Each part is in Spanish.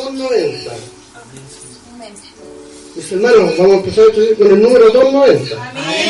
290. Mis hermanos, vamos a empezar con el número 290. Amén,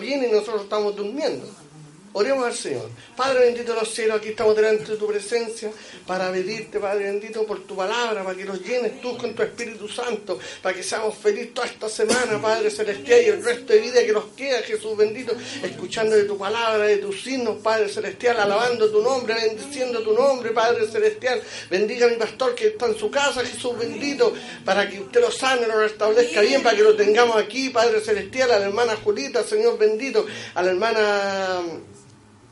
viene y nosotros estamos durmiendo. Oremos al Señor. Padre bendito de los cielos, aquí estamos delante de tu presencia para pedirte, Padre bendito, por tu palabra, para que nos llenes tú con tu Espíritu Santo, para que seamos felices toda esta semana, Padre celestial, y el resto de vida que nos queda, Jesús bendito, escuchando de tu palabra, de tus signos, Padre celestial, alabando tu nombre, bendiciendo tu nombre, Padre celestial. Bendiga a mi pastor que está en su casa, Jesús bendito, para que usted lo sane, lo restablezca bien, para que lo tengamos aquí, Padre celestial, a la hermana Julita, Señor bendito, a la hermana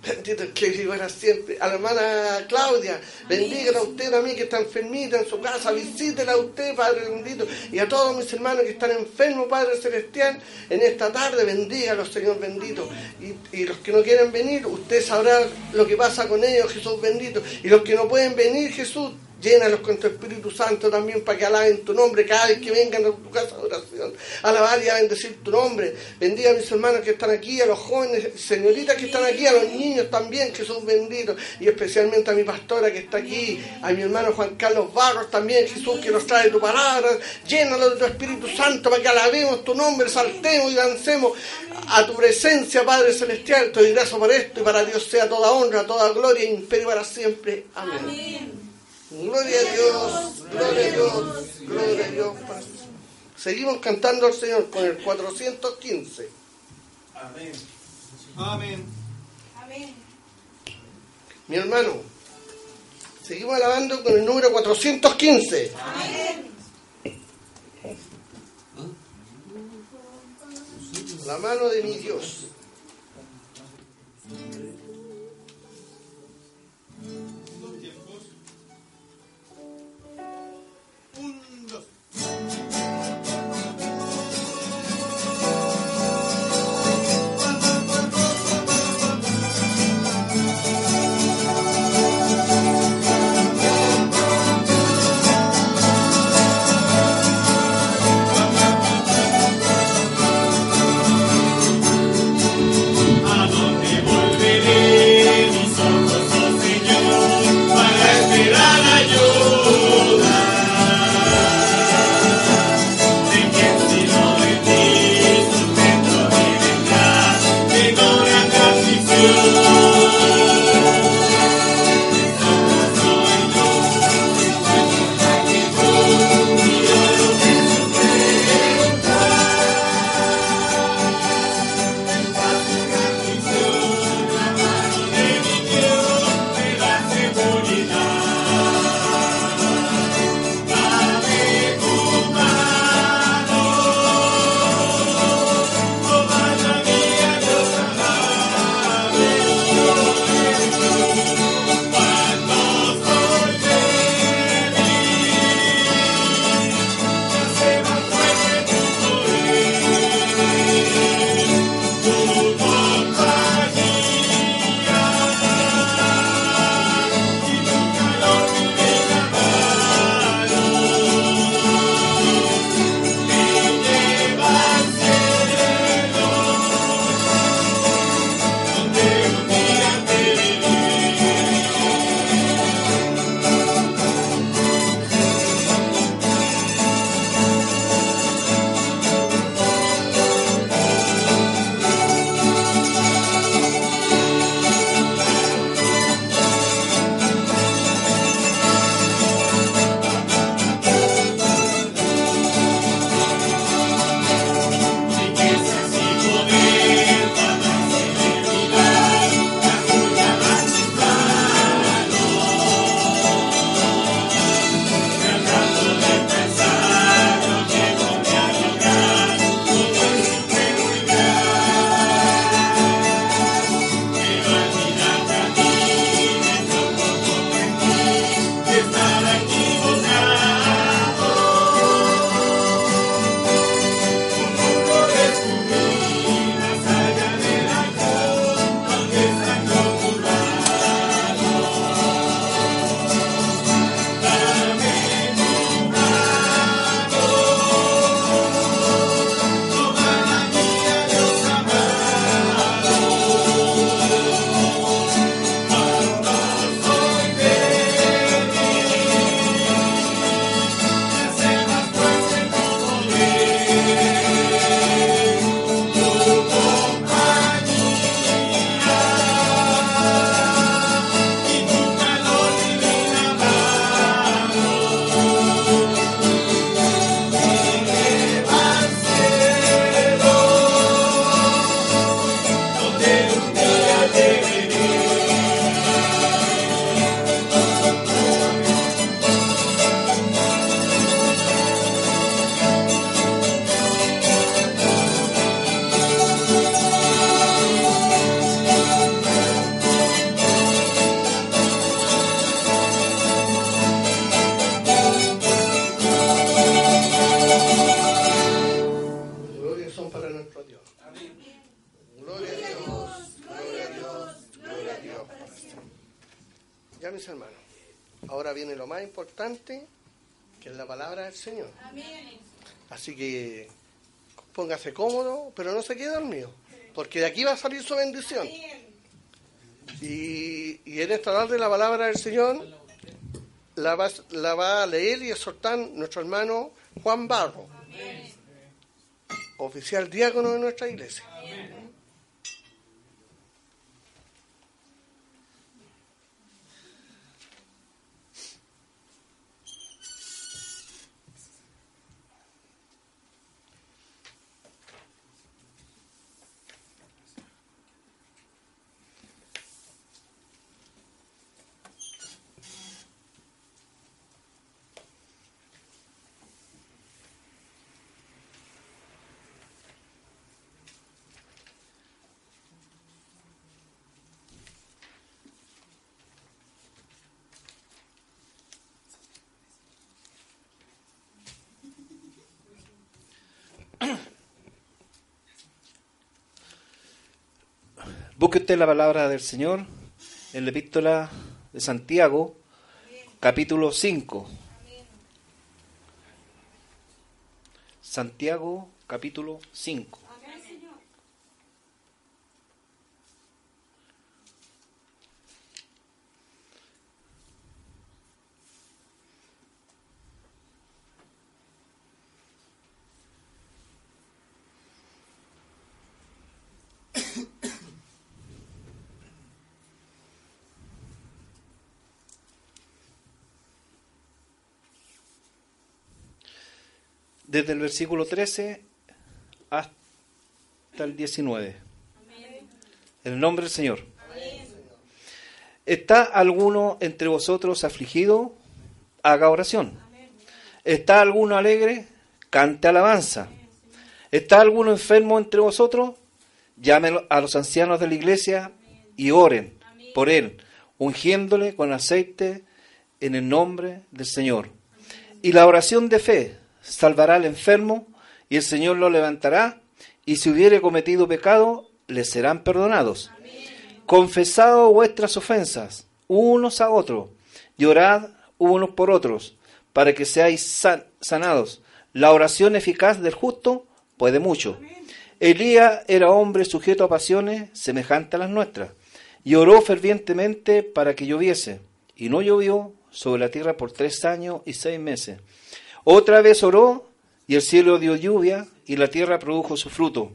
Bendito el que vive para siempre. A la hermana Claudia, bendígala a usted también que está enfermita en su casa, visítela a usted, Padre bendito. Y a todos mis hermanos que están enfermos, Padre celestial, en esta tarde, bendígalos, Señor bendito. Y, y los que no quieren venir, usted sabrá lo que pasa con ellos, Jesús bendito. Y los que no pueden venir, Jesús, Llénalos con tu Espíritu Santo también para que alaben tu nombre cada vez que vengan a tu casa de oración. Alabar y a bendecir tu nombre. Bendiga a mis hermanos que están aquí, a los jóvenes, señoritas que están aquí, a los niños también, Jesús bendito. Y especialmente a mi pastora que está aquí, a mi hermano Juan Carlos Barros también, Jesús, que nos trae tu palabra. Llénalo de tu Espíritu Santo para que alabemos tu nombre, saltemos y dancemos a tu presencia, Padre Celestial. Te doy gracias por esto y para Dios sea toda honra, toda gloria e imperio para siempre. Amén. Amén. Gloria a Dios, gloria a Dios, gloria a Dios. Seguimos cantando al Señor con el 415. Amén. Amén. Amén. Mi hermano, seguimos alabando con el número 415. Amén. La mano de mi Dios. Porque de aquí va a salir su bendición. Y, y en esta tarde la palabra del Señor la va, la va a leer y exhortar nuestro hermano Juan Barro, oficial diácono de nuestra iglesia. Busque usted la palabra del Señor en la epístola de Santiago, capítulo 5. Santiago, capítulo 5. Desde el versículo 13 hasta el 19. En el nombre del Señor. ¿Está alguno entre vosotros afligido? Haga oración. ¿Está alguno alegre? Cante alabanza. ¿Está alguno enfermo entre vosotros? Llamen a los ancianos de la iglesia y oren por él, ungiéndole con aceite en el nombre del Señor. Y la oración de fe salvará al enfermo y el Señor lo levantará y si hubiere cometido pecado, le serán perdonados. Confesad vuestras ofensas unos a otros y orad unos por otros para que seáis san- sanados. La oración eficaz del justo puede mucho. Elías era hombre sujeto a pasiones semejantes a las nuestras y oró fervientemente para que lloviese y no llovió sobre la tierra por tres años y seis meses. Otra vez oró y el cielo dio lluvia y la tierra produjo su fruto.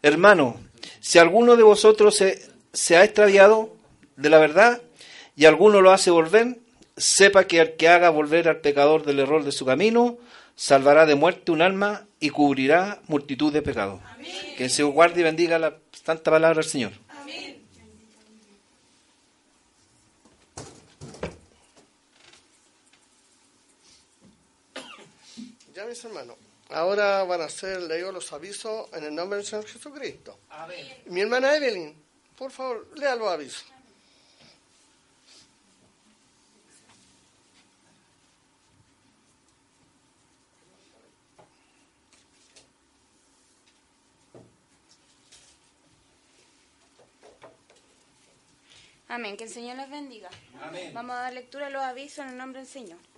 Hermano, si alguno de vosotros se, se ha extraviado de la verdad y alguno lo hace volver, sepa que el que haga volver al pecador del error de su camino, salvará de muerte un alma y cubrirá multitud de pecados. Que se guarde y bendiga la santa palabra del Señor. Mis hermanos, ahora van a ser leídos los avisos en el nombre del Señor Jesucristo. Mi hermana Evelyn, por favor, lea los avisos. Amén. Que el Señor les bendiga. Vamos a dar lectura a los avisos en el nombre del Señor.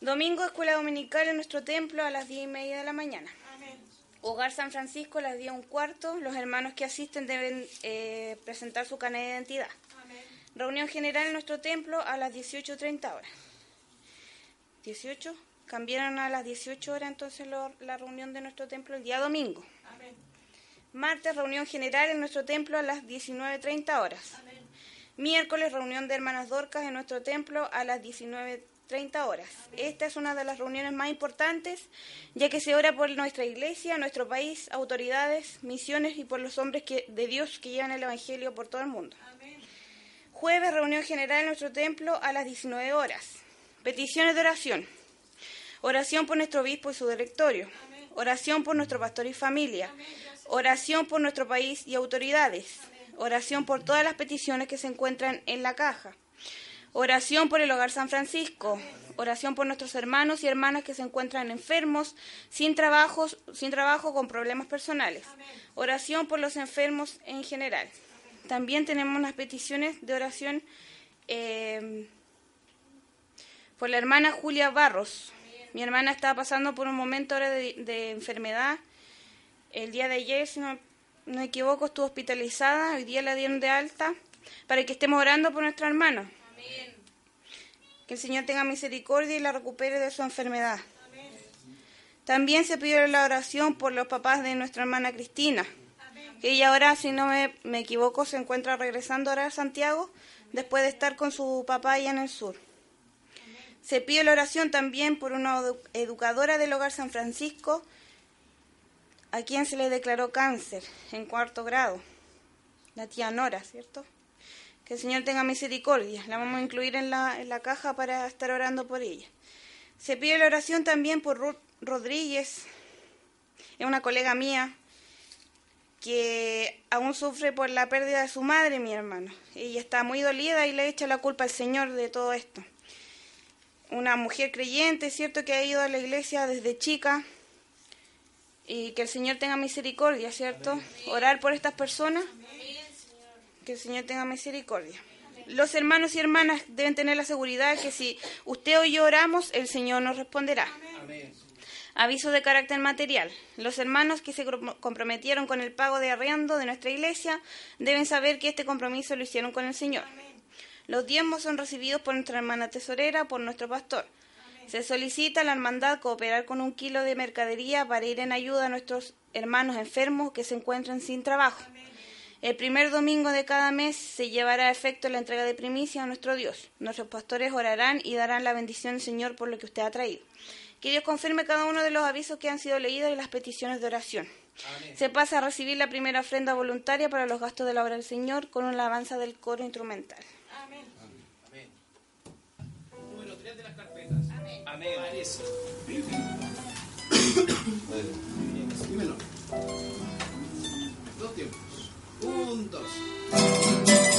Domingo, escuela dominical en nuestro templo a las diez y media de la mañana. Amén. Hogar San Francisco a las diez un cuarto. Los hermanos que asisten deben eh, presentar su carnet de identidad. Amén. Reunión general en nuestro templo a las 18.30 horas. 18. Cambiaron a las 18 horas entonces la reunión de nuestro templo el día domingo. Amén. Martes, reunión general en nuestro templo a las 19.30 horas. Miércoles, reunión de hermanas Dorcas en nuestro templo a las 19.30 horas. Esta es una de las reuniones más importantes, ya que se ora por nuestra iglesia, nuestro país, autoridades, misiones y por los hombres de Dios que llevan el Evangelio por todo el mundo. Jueves, reunión general en nuestro templo a las 19 horas. Peticiones de oración. Oración por nuestro obispo y su directorio. Oración por nuestro pastor y familia. Oración por nuestro país y autoridades. Oración por todas las peticiones que se encuentran en la caja. Oración por el Hogar San Francisco. Oración por nuestros hermanos y hermanas que se encuentran enfermos, sin trabajos, sin trabajo, con problemas personales. Oración por los enfermos en general. También tenemos unas peticiones de oración eh, por la hermana Julia Barros. Mi hermana estaba pasando por un momento ahora de, enfermedad. El día de ayer, si no, no me equivoco, estuvo hospitalizada. Hoy día la dieron de alta para que estemos orando por nuestra hermana. Que el Señor tenga misericordia y la recupere de su enfermedad. También se pidió la oración por los papás de nuestra hermana Cristina. Que ella ahora, si no me, equivoco, se encuentra regresando ahora a Santiago después de estar con su papá allá en el sur. Se pide la oración también por una edu- educadora del Hogar San Francisco, a quien se le declaró cáncer en cuarto grado, la tía Nora, ¿cierto? Que el Señor tenga misericordia. La vamos a incluir en la, en la caja para estar orando por ella. Se pide la oración también por Ruth Rodríguez, es una colega mía que aún sufre por la pérdida de su madre, mi hermano. Ella está muy dolida y le echa la culpa al Señor de todo esto. Una mujer creyente, ¿cierto? Que ha ido a la iglesia desde chica y que el Señor tenga misericordia, ¿cierto? Orar por estas personas. Que el Señor tenga misericordia. Los hermanos y hermanas deben tener la seguridad que si usted o yo oramos, el Señor nos responderá. Aviso de carácter material. Los hermanos que se comprometieron con el pago de arriendo de nuestra iglesia deben saber que este compromiso lo hicieron con el Señor. Los diezmos son recibidos por nuestra hermana tesorera, por nuestro pastor. Se solicita a la hermandad cooperar con un kilo de mercadería para ir en ayuda a nuestros hermanos enfermos que se encuentran sin trabajo. El primer domingo de cada mes se llevará a efecto la entrega de primicia a nuestro Dios. Nuestros pastores orarán y darán la bendición del Señor por lo que usted ha traído. Que Dios confirme cada uno de los avisos que han sido leídos y las peticiones de oración. Se pasa a recibir la primera ofrenda voluntaria para los gastos de la obra del Señor con una alabanza del coro instrumental. Número 3 de las carpetas. Amén. Parece. Dímelo. Un.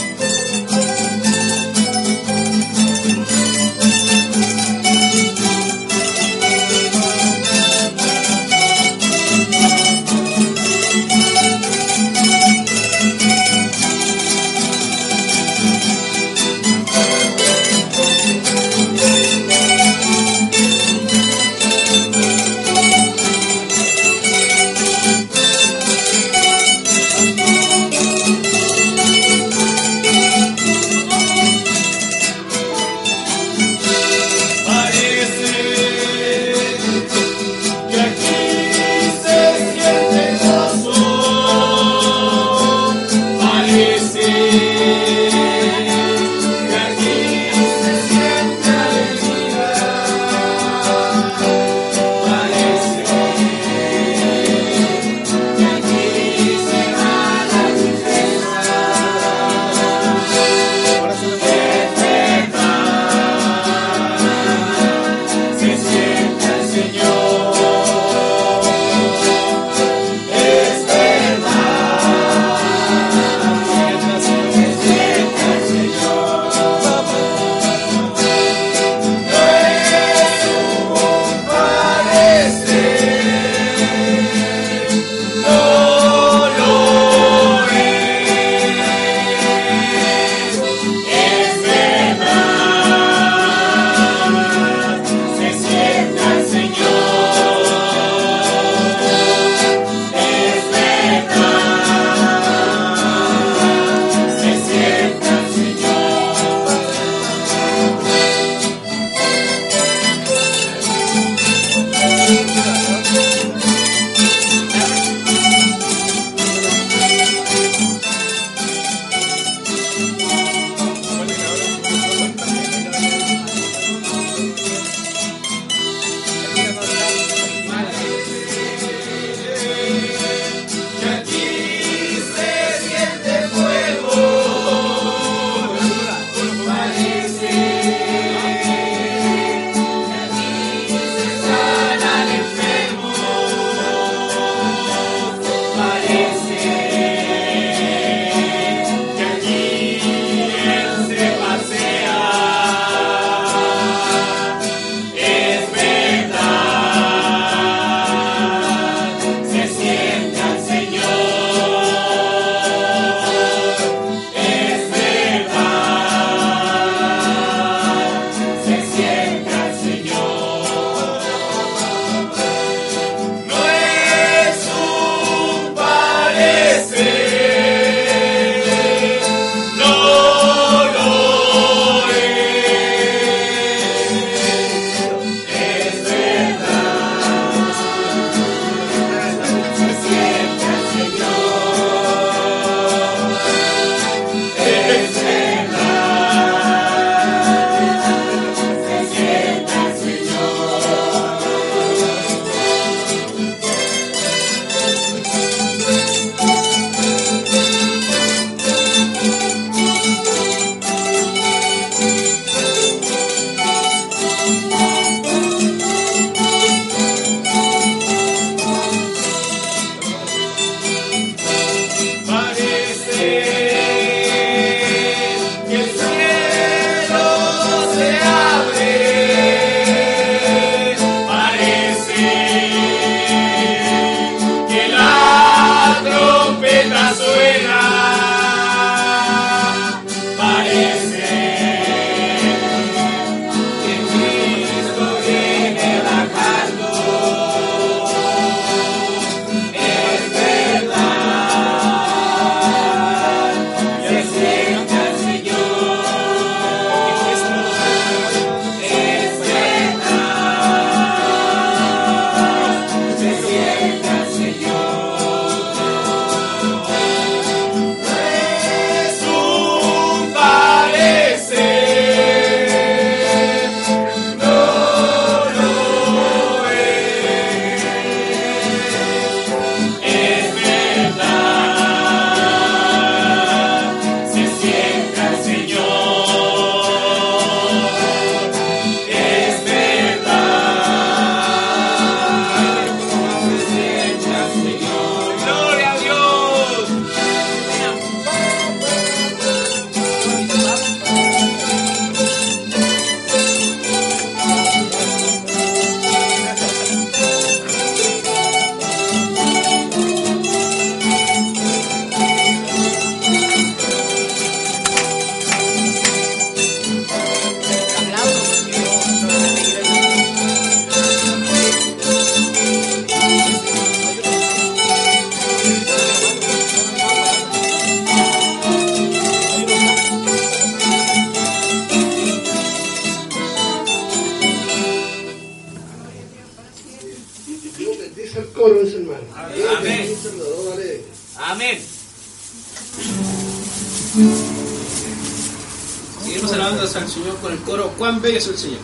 Seguimos alabando al Señor con el coro Cuán bello es el Señor.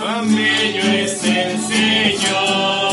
Cuán bello es el Señor.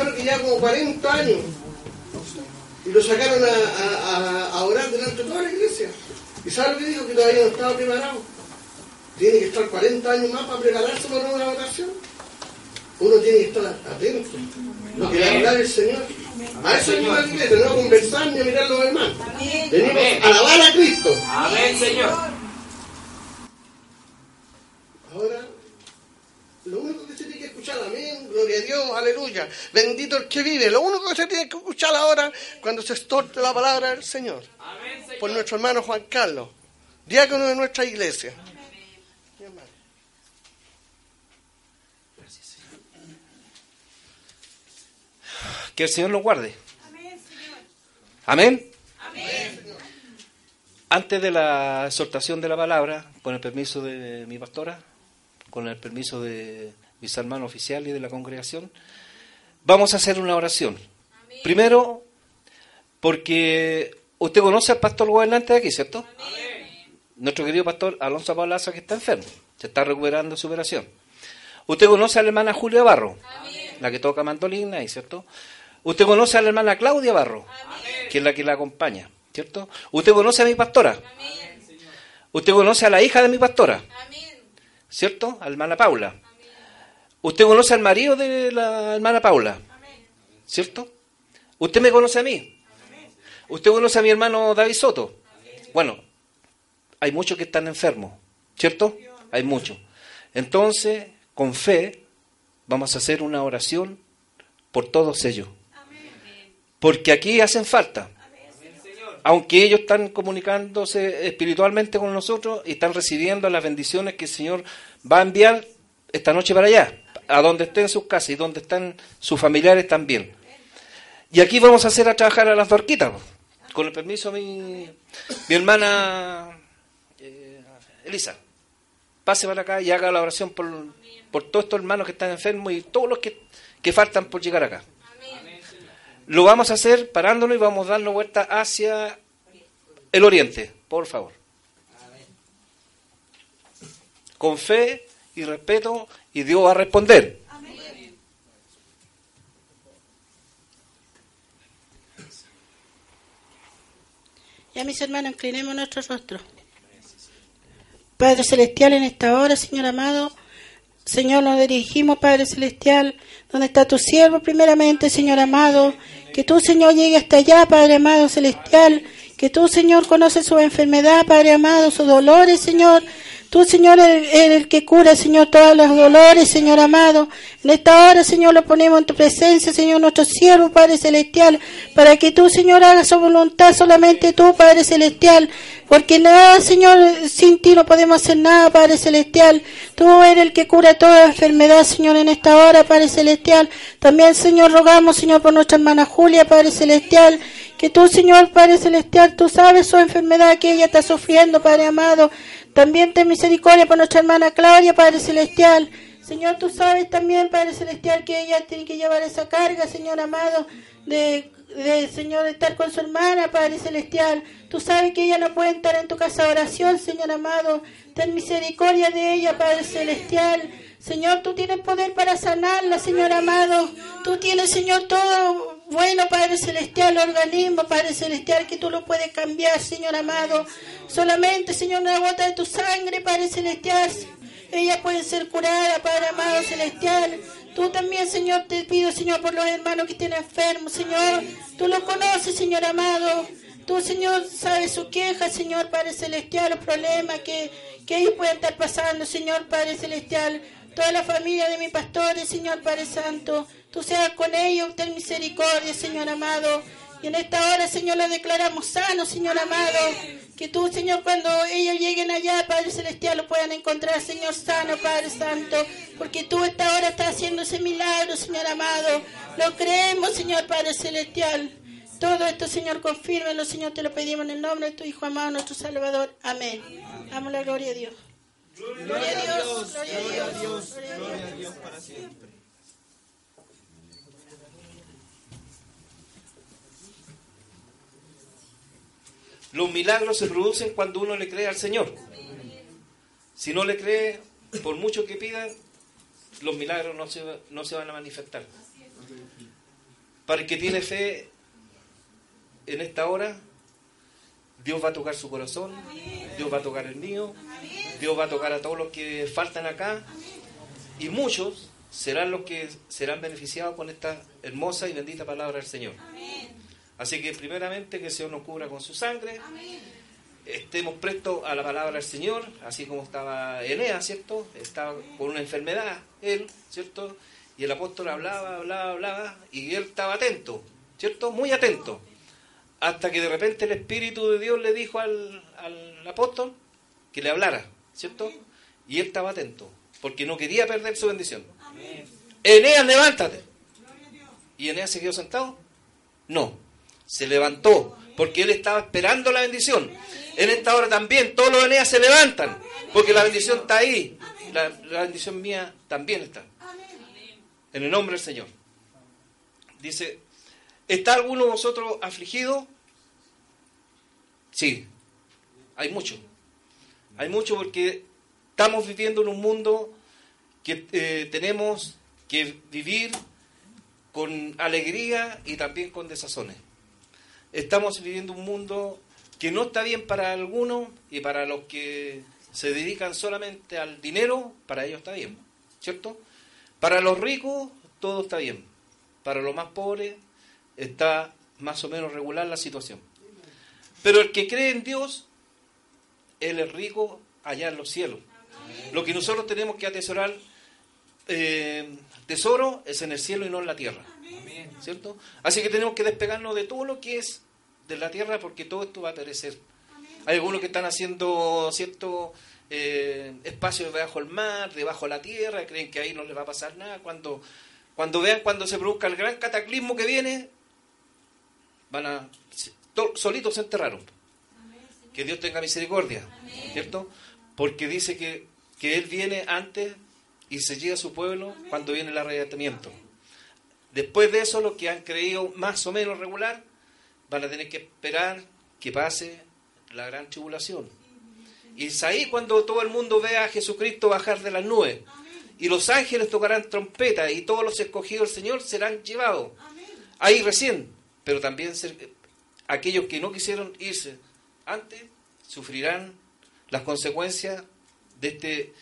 Hermano que ya como 40 años y lo sacaron a, a- a- a orar delante de toda la iglesia. ¿Y sabe lo que dijo? Que todavía no estaba preparado. Tiene que estar 40 años más para prepararse para una oración. Uno tiene que estar atento. Lo que va a hablar el Señor. A eso venimos a la iglesia, no a conversar ni a mirar los hermanos. Venimos a alabar a Cristo. Amén, Señor. Ahora, lo único que amén, gloria a Dios, aleluya, bendito el que vive. Lo único que se tiene que escuchar ahora cuando se extorte la palabra del Señor, Amén, Señor. por nuestro hermano Juan Carlos, diácono de nuestra iglesia. Hermano. Que el Señor lo guarde. Amén. Antes de la exhortación de la palabra, con el permiso de mi pastora, con el permiso de mis hermanos oficiales y de la congregación, vamos a hacer una oración. Primero, porque usted conoce al pastor gobernante de aquí, ¿cierto? Nuestro querido pastor Alonso Paulaza, que está enfermo, se está recuperando su operación. Usted conoce a la hermana Julia Barro, la que toca mandolina, ¿cierto? Usted conoce a la hermana Claudia Barro, que es la que la acompaña, ¿cierto? Usted conoce a mi pastora. Usted conoce a la hija de mi pastora, ¿cierto? A la hermana Paula. Usted conoce al marido de la hermana Paula, ¿cierto? Usted me conoce a mí. Usted conoce a mi hermano David Soto. Bueno, hay muchos que están enfermos, ¿cierto? Hay muchos. Entonces, con fe, vamos a hacer una oración por todos ellos. Porque aquí hacen falta. Aunque ellos están comunicándose espiritualmente con nosotros y están recibiendo las bendiciones que el Señor va a enviar esta noche para allá, a donde estén sus casas y donde están sus familiares también. Y aquí vamos a hacer a trabajar a las barquitas, con el permiso de mi, hermana eh, Elisa. Pase para acá y haga la oración por, por todos estos hermanos que están enfermos y todos los que, que faltan por llegar acá. Lo vamos a hacer parándonos y vamos a darnos vuelta hacia el oriente, por favor. Con fe y respeto y Dios va a responder. Ya mis hermanos, inclinemos nuestro rostro. Padre Celestial, en esta hora, Señor amado, Señor, nos dirigimos, Padre Celestial, donde está tu siervo, primeramente, Señor amado, que tú, Señor, llegue hasta allá, Padre amado Celestial, que tú, Señor, conoces su enfermedad, Padre amado, sus dolores, Señor, Tú, Señor, eres el que cura, Señor, todos los dolores, Señor amado. En esta hora, Señor, lo ponemos en tu presencia, Señor, nuestro siervo, Padre Celestial, para que tú, Señor, hagas su voluntad, solamente tú, Padre Celestial. Porque nada, Señor, sin ti no podemos hacer nada, Padre Celestial. Tú eres el que cura toda enfermedad, Señor, en esta hora, Padre Celestial. También, Señor, rogamos, Señor, por nuestra hermana Julia, Padre Celestial. Que tú, Señor, Padre Celestial, tú sabes su enfermedad que ella está sufriendo, Padre amado. También ten misericordia por nuestra hermana Claudia, Padre Celestial. Señor, tú sabes también, Padre Celestial, que ella tiene que llevar esa carga, Señor amado, de, de, Señor, estar con su hermana, Padre Celestial. Tú sabes que ella no puede estar en tu casa de oración, Señor amado. Ten misericordia de ella, Padre Celestial. Señor, tú tienes poder para sanarla, Señor amado. Tú tienes, Señor, todo bueno, Padre Celestial, organismo, Padre Celestial, que tú lo puedes cambiar, Señor amado. Solamente, Señor, una gota de tu sangre, Padre Celestial. Ella puede ser curada, Padre amado celestial. Tú también, Señor, te pido, Señor, por los hermanos que estén enfermos, Señor. Tú lo conoces, Señor amado. Tú, Señor, sabes su queja, Señor, Padre Celestial, los problemas que, que ellos pueden estar pasando, Señor, Padre Celestial toda la familia de mi pastores, Señor Padre Santo. Tú seas con ellos, ten misericordia, Señor amado. Y en esta hora, Señor, lo declaramos sano, Señor amado. Que tú, Señor, cuando ellos lleguen allá, Padre Celestial, lo puedan encontrar, Señor sano, Padre Santo. Porque tú esta hora estás haciendo ese milagro, Señor amado. Lo creemos, Señor Padre Celestial. Todo esto, Señor, confírmelo, Señor, te lo pedimos en el nombre de tu Hijo amado, nuestro Salvador. Amén. Damos la gloria a Dios. Gloria a Dios, gloria a Dios, gloria a Dios para siempre. Los milagros se producen cuando uno le cree al Señor. Si no le cree, por mucho que pidan, los milagros no se, no se van a manifestar. Para el que tiene fe en esta hora, Dios va a tocar su corazón, Dios va a tocar el mío, Dios va a tocar a todos los que faltan acá y muchos serán los que serán beneficiados con esta hermosa y bendita palabra del Señor. Así que primeramente que el Señor nos cubra con su sangre. Estemos prestos a la palabra del Señor, así como estaba Enea, ¿cierto? Estaba con una enfermedad, él, ¿cierto? Y el apóstol hablaba, hablaba, hablaba, y él estaba atento, ¿cierto? Muy atento hasta que de repente el Espíritu de Dios le dijo al, apóstol que le hablara, ¿cierto? Y él estaba atento, porque no quería perder su bendición. Eneas, levántate. ¿Y Eneas se quedó sentado? No, se levantó, porque él estaba esperando la bendición. En esta hora también todos los Eneas se levantan, porque la bendición está ahí. La, la bendición mía también está. En el nombre del Señor. Dice, ¿Está alguno de vosotros afligido? Sí, hay mucho. Hay mucho porque estamos viviendo en un mundo que eh, tenemos que vivir con alegría y también con desazones. Estamos viviendo un mundo que no está bien para algunos y para los que se dedican solamente al dinero, para ellos está bien, ¿cierto? Para los ricos todo está bien, para los más pobres está más o menos regular la situación. Pero el que cree en Dios, Él es rico allá en los cielos. Lo que nosotros tenemos que atesorar, eh, tesoro, es en el cielo y no en la tierra. ¿Cierto? Así que tenemos que despegarnos de todo lo que es de la tierra porque todo esto va a perecer. Hay algunos que están haciendo cierto eh, espacio debajo del mar, debajo de la tierra, creen que ahí no les va a pasar nada. Cuando, cuando vean cuando se produzca el gran cataclismo que viene, van a solitos se enterraron. Que Dios tenga misericordia, ¿cierto? Porque dice que, que Él viene antes y se llega a su pueblo cuando viene el arrebatamiento. Después de eso, los que han creído más o menos regular van a tener que esperar que pase la gran tribulación. Y es ahí cuando todo el mundo vea a Jesucristo bajar de las nubes. Y los ángeles tocarán trompeta y todos los escogidos del Señor serán llevados. Ahí recién. Pero también aquellos que no quisieron irse antes sufrirán las consecuencias de este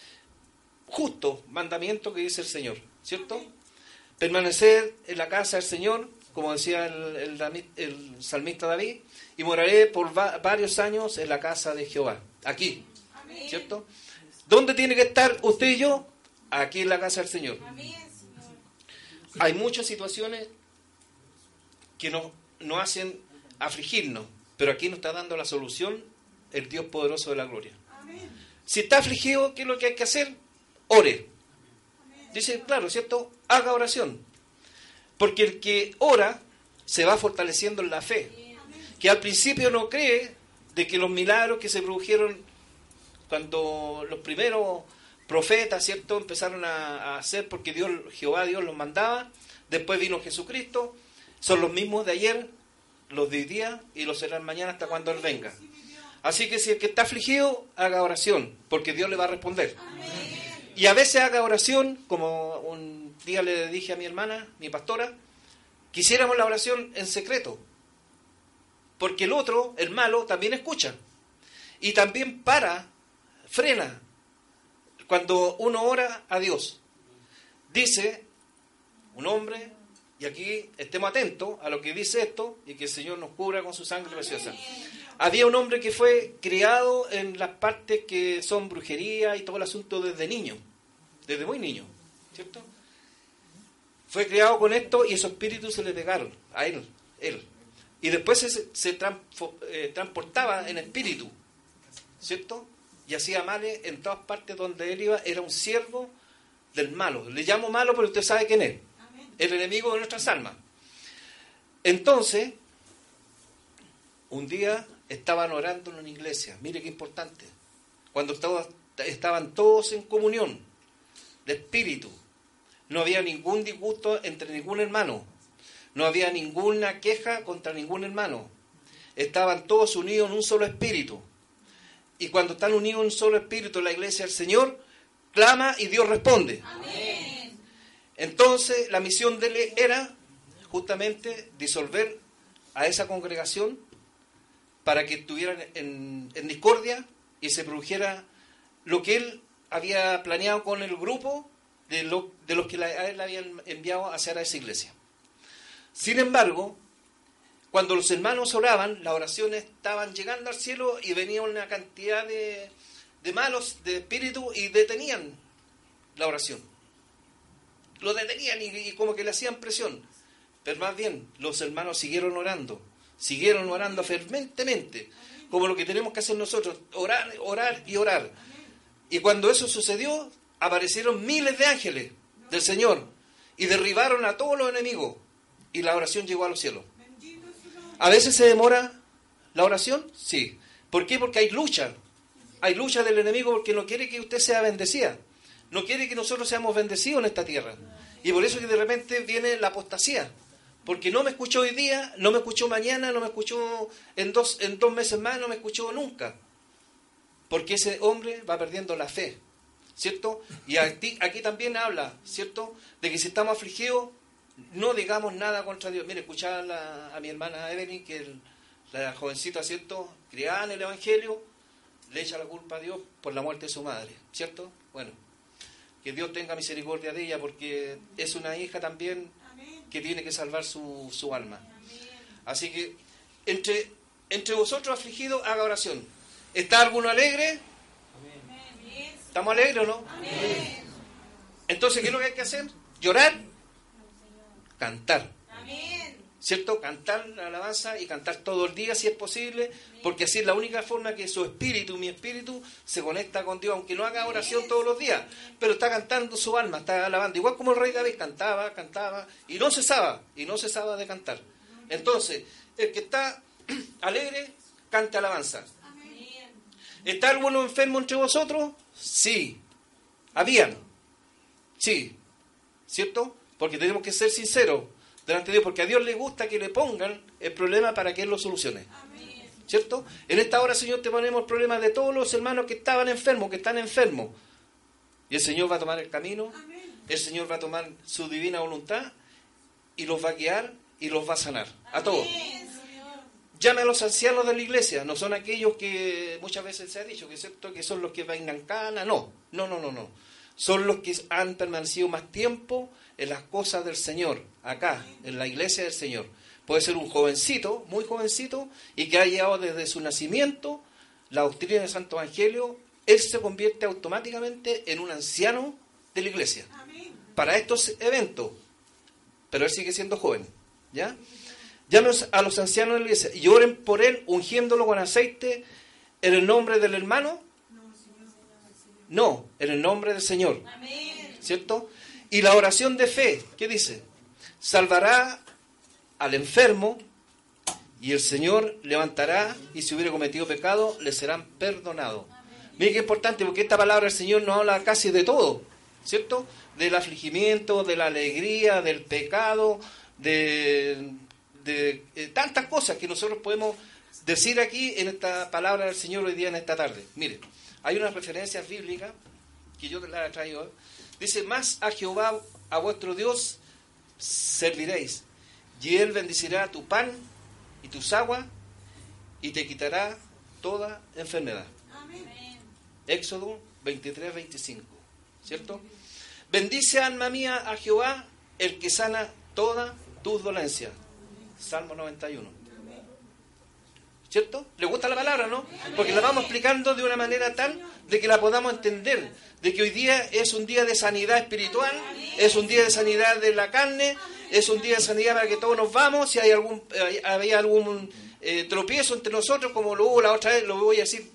justo mandamiento que dice el Señor. ¿Cierto? Permanecer en la casa del Señor, como decía el, el Dami- el salmista David, y moraré por va- varios años en la casa de Jehová. Aquí. ¿Cierto? ¿Dónde tiene que estar usted y yo? Aquí en la casa del Señor. Hay muchas situaciones que nos, nos hacen afligirnos, pero aquí nos está dando la solución el Dios poderoso de la gloria. Si está afligido, ¿qué es lo que hay que hacer? Ore. Dice, claro, ¿cierto? Haga oración. Porque el que ora se va fortaleciendo en la fe. Que al principio no cree de que los milagros que se produjeron cuando los primeros profetas, ¿cierto?, empezaron a, a hacer porque Dios, Jehová Dios los mandaba, después vino Jesucristo, son los mismos de ayer, los de hoy día y los serán mañana hasta cuando Él venga. Así que si el que está afligido, haga oración, porque Dios le va a responder. Y a veces haga oración, como un día le dije a mi hermana, mi pastora, quisiéramos la oración en secreto, porque el otro, el malo, también escucha. Y también para, frena, cuando uno ora a Dios. Dice un hombre, y aquí estemos atentos a lo que dice esto, y que el Señor nos cubra con su sangre preciosa. Había un hombre que fue criado en las partes que son brujería y todo el asunto desde niño, desde muy niño, ¿cierto? Fue criado con esto y esos espíritus se le pegaron a él, él. Y después se, eh, transportaba en espíritu, ¿cierto? Y hacía males en todas partes donde él iba, era un siervo del malo. Le llamo malo, pero usted sabe quién es. El enemigo de nuestras almas. Entonces, un día estaban orando en una iglesia. Mire qué importante. Cuando estaba- estaban todos en comunión de espíritu. No había ningún disgusto entre ningún hermano. No había ninguna queja contra ningún hermano. Estaban todos unidos en un solo espíritu. Y cuando están unidos en un solo espíritu la iglesia del Señor, clama y Dios responde. Entonces, la misión de él era justamente disolver a esa congregación para que estuvieran en, discordia y se produjera lo que él había planeado con el grupo de, lo- de los que él habían enviado a esa iglesia. Sin embargo, cuando los hermanos oraban, las oraciones estaban llegando al cielo y venía una cantidad de, de malos, de espíritu, y detenían la oración. Lo detenían y, como que le hacían presión. Pero más bien, los hermanos siguieron orando, siguieron orando ferventemente, como lo que tenemos que hacer nosotros, orar, orar y orar. Y cuando eso sucedió, aparecieron miles de ángeles del Señor y derribaron a todos los enemigos y la oración llegó a los cielos. ¿A veces se demora la oración? Sí. ¿Por qué? Porque hay lucha. Hay lucha del enemigo porque no quiere que usted sea bendecida. No quiere que nosotros seamos bendecidos en esta tierra. Y por eso que de repente viene la apostasía. Porque no me escuchó hoy día, no me escuchó mañana, no me escuchó en dos, en dos meses más, no me escuchó nunca. Porque ese hombre va perdiendo la fe. ¿Cierto? Y aquí, aquí también habla, ¿cierto? De que si estamos afligidos, no digamos nada contra Dios. Mire, escuchaba la- a mi hermana Evelyn, que la jovencita, ¿cierto? Criada en el Evangelio, le echa la culpa a Dios por la muerte de su madre, ¿cierto? Bueno, que Dios tenga misericordia de ella, porque es una hija también que tiene que salvar su, su alma. Así que, entre, entre vosotros afligidos, haga oración. ¿Está alguno alegre? ¿Estamos alegres o no? Entonces, ¿qué es lo que hay que hacer? Llorar, cantar. ¿Cierto? Cantar la alabanza y cantar todo el día si es posible, porque así es la única forma que su espíritu, mi espíritu, se conecta con Dios, aunque no haga oración todos los días, pero está cantando su alma, está alabando, igual como el rey David cantaba, cantaba, y no cesaba, y no cesaba de cantar. Entonces, el que está alegre, canta alabanza. ¿Está alguno enfermo entre vosotros? Sí. Habían. Sí. ¿Cierto? Porque tenemos que ser sinceros. Delante de Dios, porque a Dios le gusta que le pongan el problema para que Él lo solucione. ¿Cierto? En esta hora, Señor, te ponemos el problema de todos los hermanos que estaban enfermos, que están enfermos. Y el Señor va a tomar el camino, el Señor va a tomar su divina voluntad y los va a guiar y los va a sanar. A todos. Llame a los ancianos de la iglesia, no son aquellos que muchas veces se ha dicho, que excepto que son los que vainan cana, no, no, no, no, no. Son los que han permanecido más tiempo en las cosas del Señor, acá, en la iglesia del Señor. Puede ser un jovencito, muy jovencito, y que ha llegado desde su nacimiento la doctrina del Santo Evangelio, él se convierte automáticamente en un anciano de la iglesia. Para estos eventos, pero él sigue siendo joven, ¿ya? Llamen a los ancianos de la iglesia y oren por él, ungiéndolo con aceite en el nombre del hermano. No, en el nombre del Señor. ¿Cierto? Y la oración de fe, ¿qué dice? Salvará al enfermo y el Señor levantará y si hubiera cometido pecado le serán perdonados. Miren qué importante porque esta palabra del Señor nos habla casi de todo, ¿cierto? Del afligimiento, de la alegría, del pecado, de, de eh, tantas cosas que nosotros podemos decir aquí en esta palabra del Señor hoy día en esta tarde. Miren, hay unas referencias bíblicas que yo las traigo. Dice, más a Jehová, a vuestro Dios, serviréis, y Él bendecirá tu pan y tus aguas, y te quitará toda enfermedad. Éxodo 23, 25. ¿Cierto? Bendice alma mía a Jehová, el que sana todas tus dolencias. Salmo 91. ¿Cierto? ¿Le gusta la palabra, no? Porque la vamos explicando de una manera tal de que la podamos entender. De que hoy día es un día de sanidad espiritual, es un día de sanidad de la carne, es un día de sanidad para que todos nos vamos. Si hay algún, había algún eh, tropiezo entre nosotros, como lo hubo la otra vez, lo voy a decir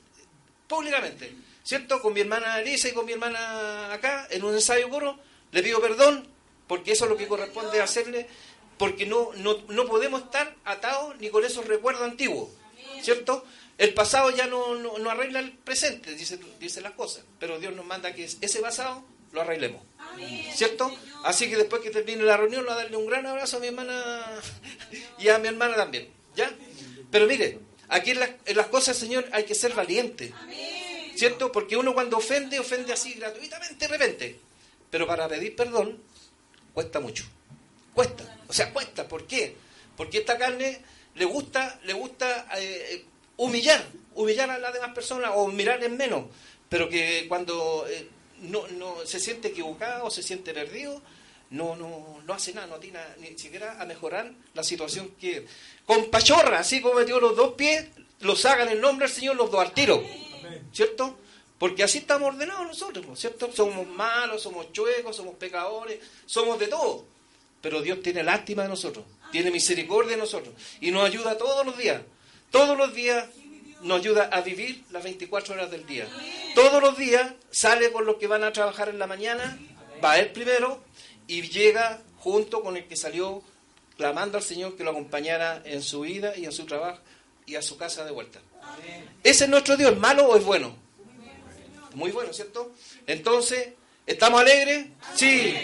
públicamente. ¿Cierto? Con mi hermana Elisa y con mi hermana acá, en un ensayo puro, le pido perdón, porque eso es lo que corresponde hacerle, porque no, no, no podemos estar atados ni con esos recuerdos antiguos. ¿Cierto? El pasado ya no, no, no arregla el presente, dice, dice las cosas, pero Dios nos manda que ese pasado lo arreglemos. ¿Cierto? Así que después que termine la reunión, a darle un gran abrazo a mi hermana y a mi hermana también. ¿Ya? Pero mire, aquí en las, en las cosas, Señor, hay que ser valiente. ¿Cierto? Porque uno cuando ofende, ofende así gratuitamente de repente. Pero para pedir perdón, cuesta mucho. Cuesta. O sea, cuesta. ¿Por qué? Porque esta carne le gusta, le gusta eh, humillar, humillar a las demás personas o mirar en menos. Pero que cuando eh, no, no se siente equivocado, se siente perdido, no, no, no hace nada, no tiene ni siquiera a mejorar la situación que con pachorra, así como metió los dos pies, los hagan en nombre del Señor los dos al tiro. ¿Cierto? Porque así estamos ordenados nosotros, ¿cierto? Somos malos, somos chuecos, somos pecadores, somos de todo. Pero Dios tiene lástima de nosotros, tiene misericordia de nosotros y nos ayuda todos los días. Todos los días nos ayuda a vivir las 24 horas del día. Todos los días sale con los que van a trabajar en la mañana, va él primero y llega junto con el que salió clamando al Señor que lo acompañara en su vida y en su trabajo y a su casa de vuelta. ¿Ese es nuestro Dios, malo o es bueno? Muy bueno, ¿cierto? Entonces, ¿estamos alegres? Sí.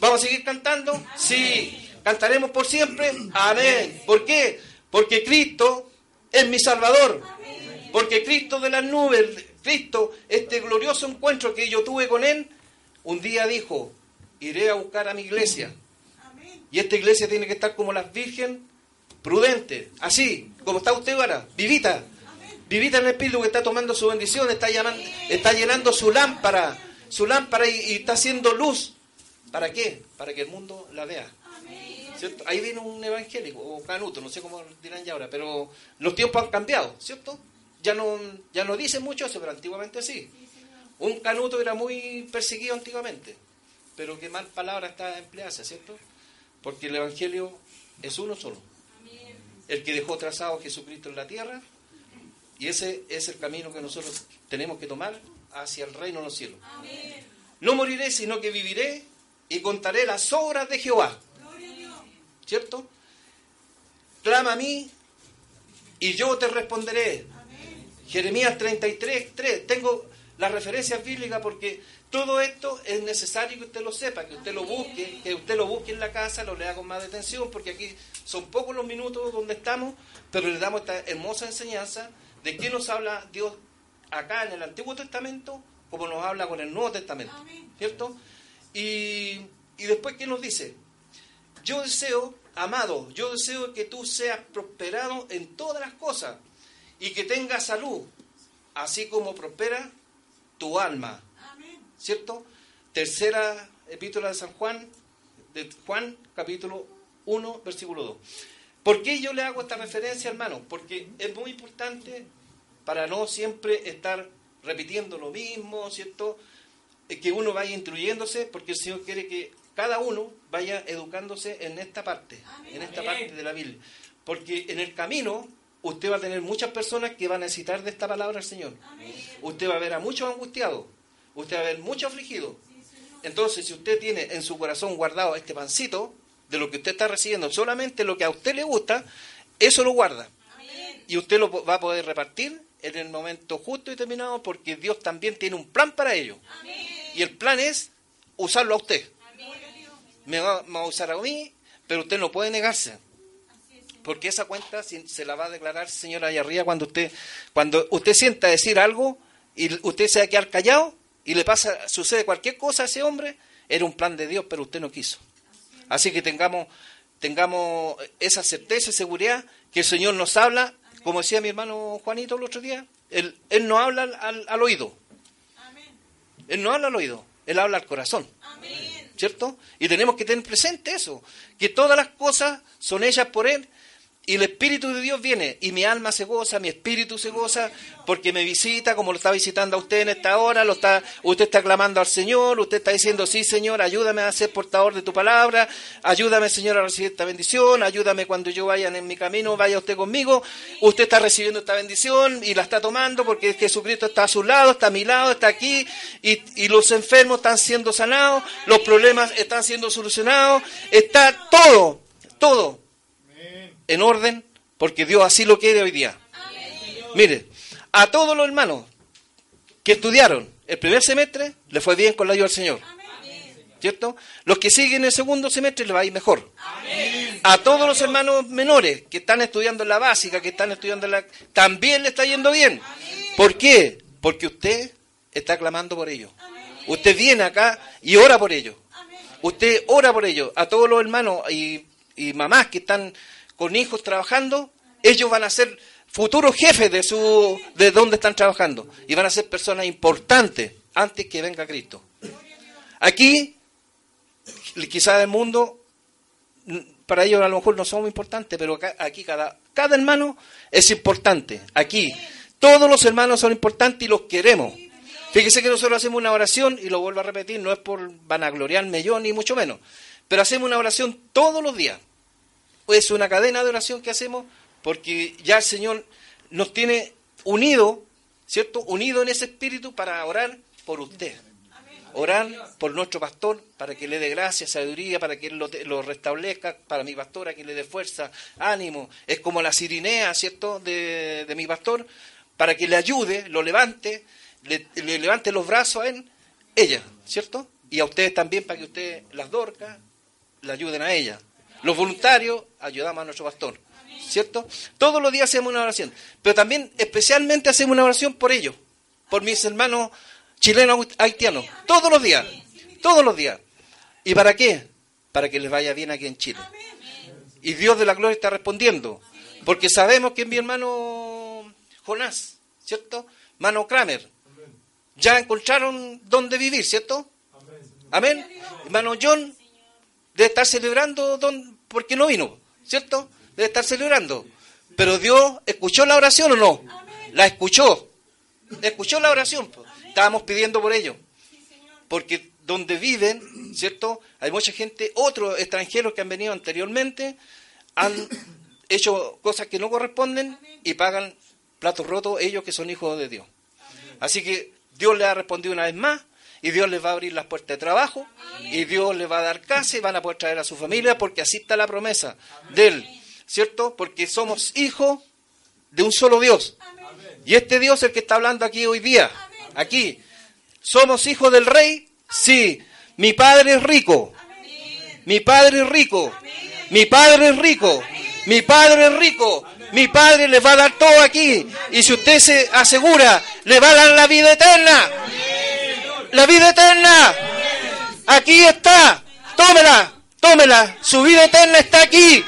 ¿Vamos a seguir cantando? Sí. ¿Cantaremos por siempre? Amén. ¿Por qué? Porque Cristo es mi Salvador. Porque Cristo de las nubes, Cristo, este glorioso encuentro que yo tuve con Él, un día dijo, iré a buscar a mi iglesia. Y esta iglesia tiene que estar como las virgen, prudente, así, como está usted ahora, vivita. Vivita en el Espíritu que está tomando su bendición, está, llamando, está llenando su lámpara, su lámpara y está haciendo luz. ¿Para qué? Para que el mundo la vea. ¿Cierto? Ahí viene un evangélico, o canuto, no sé cómo dirán ya ahora, pero los tiempos han cambiado, ¿cierto? Ya no, ya no dicen mucho eso, pero antiguamente sí. Un canuto era muy perseguido antiguamente, pero qué mal palabra está empleada, ¿cierto? Porque el evangelio es uno solo. El que dejó trazado a Jesucristo en la tierra, y ese es el camino que nosotros tenemos que tomar hacia el reino de los cielos. No moriré, sino que viviré y contaré las obras de Jehová. ¿Cierto? Clama a mí y yo te responderé. Jeremías 33, 3. Tengo, las referencias bíblicas porque todo esto es necesario que usted lo sepa, que usted lo busque, que usted lo busque en la casa, lo lea con más detención, porque aquí son pocos los minutos donde estamos, pero le damos esta hermosa enseñanza de qué nos habla Dios acá en el Antiguo Testamento, como nos habla con el Nuevo Testamento, ¿cierto? Y, y después, ¿qué nos dice? Yo deseo, amado, yo deseo que tú seas prosperado en todas las cosas y que tengas salud, así como prospera tu alma. ¿Cierto? Tercera epístola de San Juan, de Juan capítulo 1, versículo 2. ¿Por qué yo le hago esta referencia, hermano? Porque es muy importante para no siempre estar repitiendo lo mismo, ¿cierto? Eh, Que uno vaya instruyéndose, porque el Señor quiere que cada uno vaya educándose en esta parte, en esta parte de la Biblia. Porque en el camino usted va a tener muchas personas que van a necesitar de esta palabra del Señor. Usted va a ver a muchos angustiados, usted va a ver muchos afligidos. Entonces, si usted tiene en su corazón guardado este pancito, de lo que usted está recibiendo, solamente lo que a usted le gusta, eso lo guarda. Y usted lo va a poder repartir en el momento justo y terminado porque Dios también tiene un plan para ello. Y el plan es usarlo a usted. Me va, me va a usar a mí, pero usted no puede negarse. Porque esa cuenta se la va a declarar, señora, allá arriba cuando usted, cuando usted sienta decir algo y usted se va a quedar callado y le pasa, sucede cualquier cosa a ese hombre, era un plan de Dios, pero usted no quiso. Así que tengamos, tengamos esa certeza y seguridad que el Señor nos habla, como decía mi hermano Juanito el otro día, Él, él no habla al- al oído. Él no habla al oído, Él habla al corazón. ¿Cierto? Y tenemos que tener presente eso, que todas las cosas son hechas por Él y el Espíritu de Dios viene y mi alma se goza, mi espíritu se goza porque me visita como lo está visitando a usted en esta hora, lo está, usted está clamando al Señor, usted está diciendo, sí Señor, ayúdame a ser portador de tu palabra, ayúdame Señor a recibir esta bendición, ayúdame cuando yo vaya en mi camino, vaya usted conmigo, usted está recibiendo esta bendición y la está tomando porque Jesucristo está a su lado, está a mi lado, está aquí y, y los enfermos están siendo sanados, los problemas están siendo solucionados, está todo, todo en orden, porque Dios así lo quiere hoy día. Mire, a todos los hermanos que estudiaron el primer semestre, le fue bien con la ayuda del Señor. ¿Cierto? Los que siguen el segundo semestre les va a ir mejor. A todos los hermanos menores que están estudiando en la básica, que están estudiando en la... También le está yendo bien. ¿Por qué? Porque usted está clamando por ellos. Usted viene acá y ora por ellos. Usted ora por ellos. A todos los hermanos y, y mamás que están con hijos trabajando, ellos van a ser futuros jefes de su de donde están trabajando y van a ser personas importantes antes que venga Cristo. Aquí, quizás el mundo, para ellos a lo mejor no somos importantes, pero aquí cada, cada hermano es importante. Aquí, todos los hermanos son importantes y los queremos. Fíjese que nosotros hacemos una oración, y lo vuelvo a repetir, no es por vanagloriarme yo, ni mucho menos, pero hacemos una oración todos los días. Es una cadena de oración que hacemos porque ya el Señor nos tiene unido, ¿cierto? Unido en ese espíritu para orar por usted. Orar por nuestro pastor para que le dé gracia, sabiduría, para que lo, restablezca, para mi pastora que le dé fuerza, ánimo. Es como la sirinea, ¿cierto? De, de mi pastor, para que le ayude, lo levante, le, le levante los brazos a él, ella, ¿cierto? Y a ustedes también para que ustedes las dorcas le ayuden a ella. Los voluntarios ayudamos a nuestro pastor, ¿cierto? Todos los días hacemos una oración, pero también especialmente hacemos una oración por ellos, por mis hermanos chilenos haitianos, todos los días, todos los días. ¿Y para qué? Para que les vaya bien aquí en Chile. Y Dios de la gloria está respondiendo, porque sabemos que mi hermano Jonás, ¿cierto? Mano Kramer, ya encontraron dónde vivir, ¿cierto? Amén. Hermano John debe estar celebrando don, porque no vino, ¿cierto? Debe estar celebrando. Pero Dios escuchó la oración o no? La escuchó. Escuchó la oración. Estábamos pidiendo por ello. Porque donde viven, ¿cierto? Hay mucha gente, otros extranjeros que han venido anteriormente, han hecho cosas que no corresponden y pagan platos rotos ellos que son hijos de Dios. Así que Dios les ha respondido una vez más y Dios les va a abrir las puertas de trabajo y Dios les va a dar casa y van a poder traer a su familia porque así está la promesa de Él, ¿cierto? Porque somos hijos de un solo Dios. Y este Dios es el que está hablando aquí hoy día, aquí. ¿Somos hijos del rey? Sí. Mi padre es rico. Mi padre es rico. Mi padre es rico. Mi padre es rico. Mi padre les va a dar todo aquí. Y si usted se asegura, le va a dar la vida eterna. La vida eterna. Aquí está. Tómela. Tómela. Su vida eterna está aquí.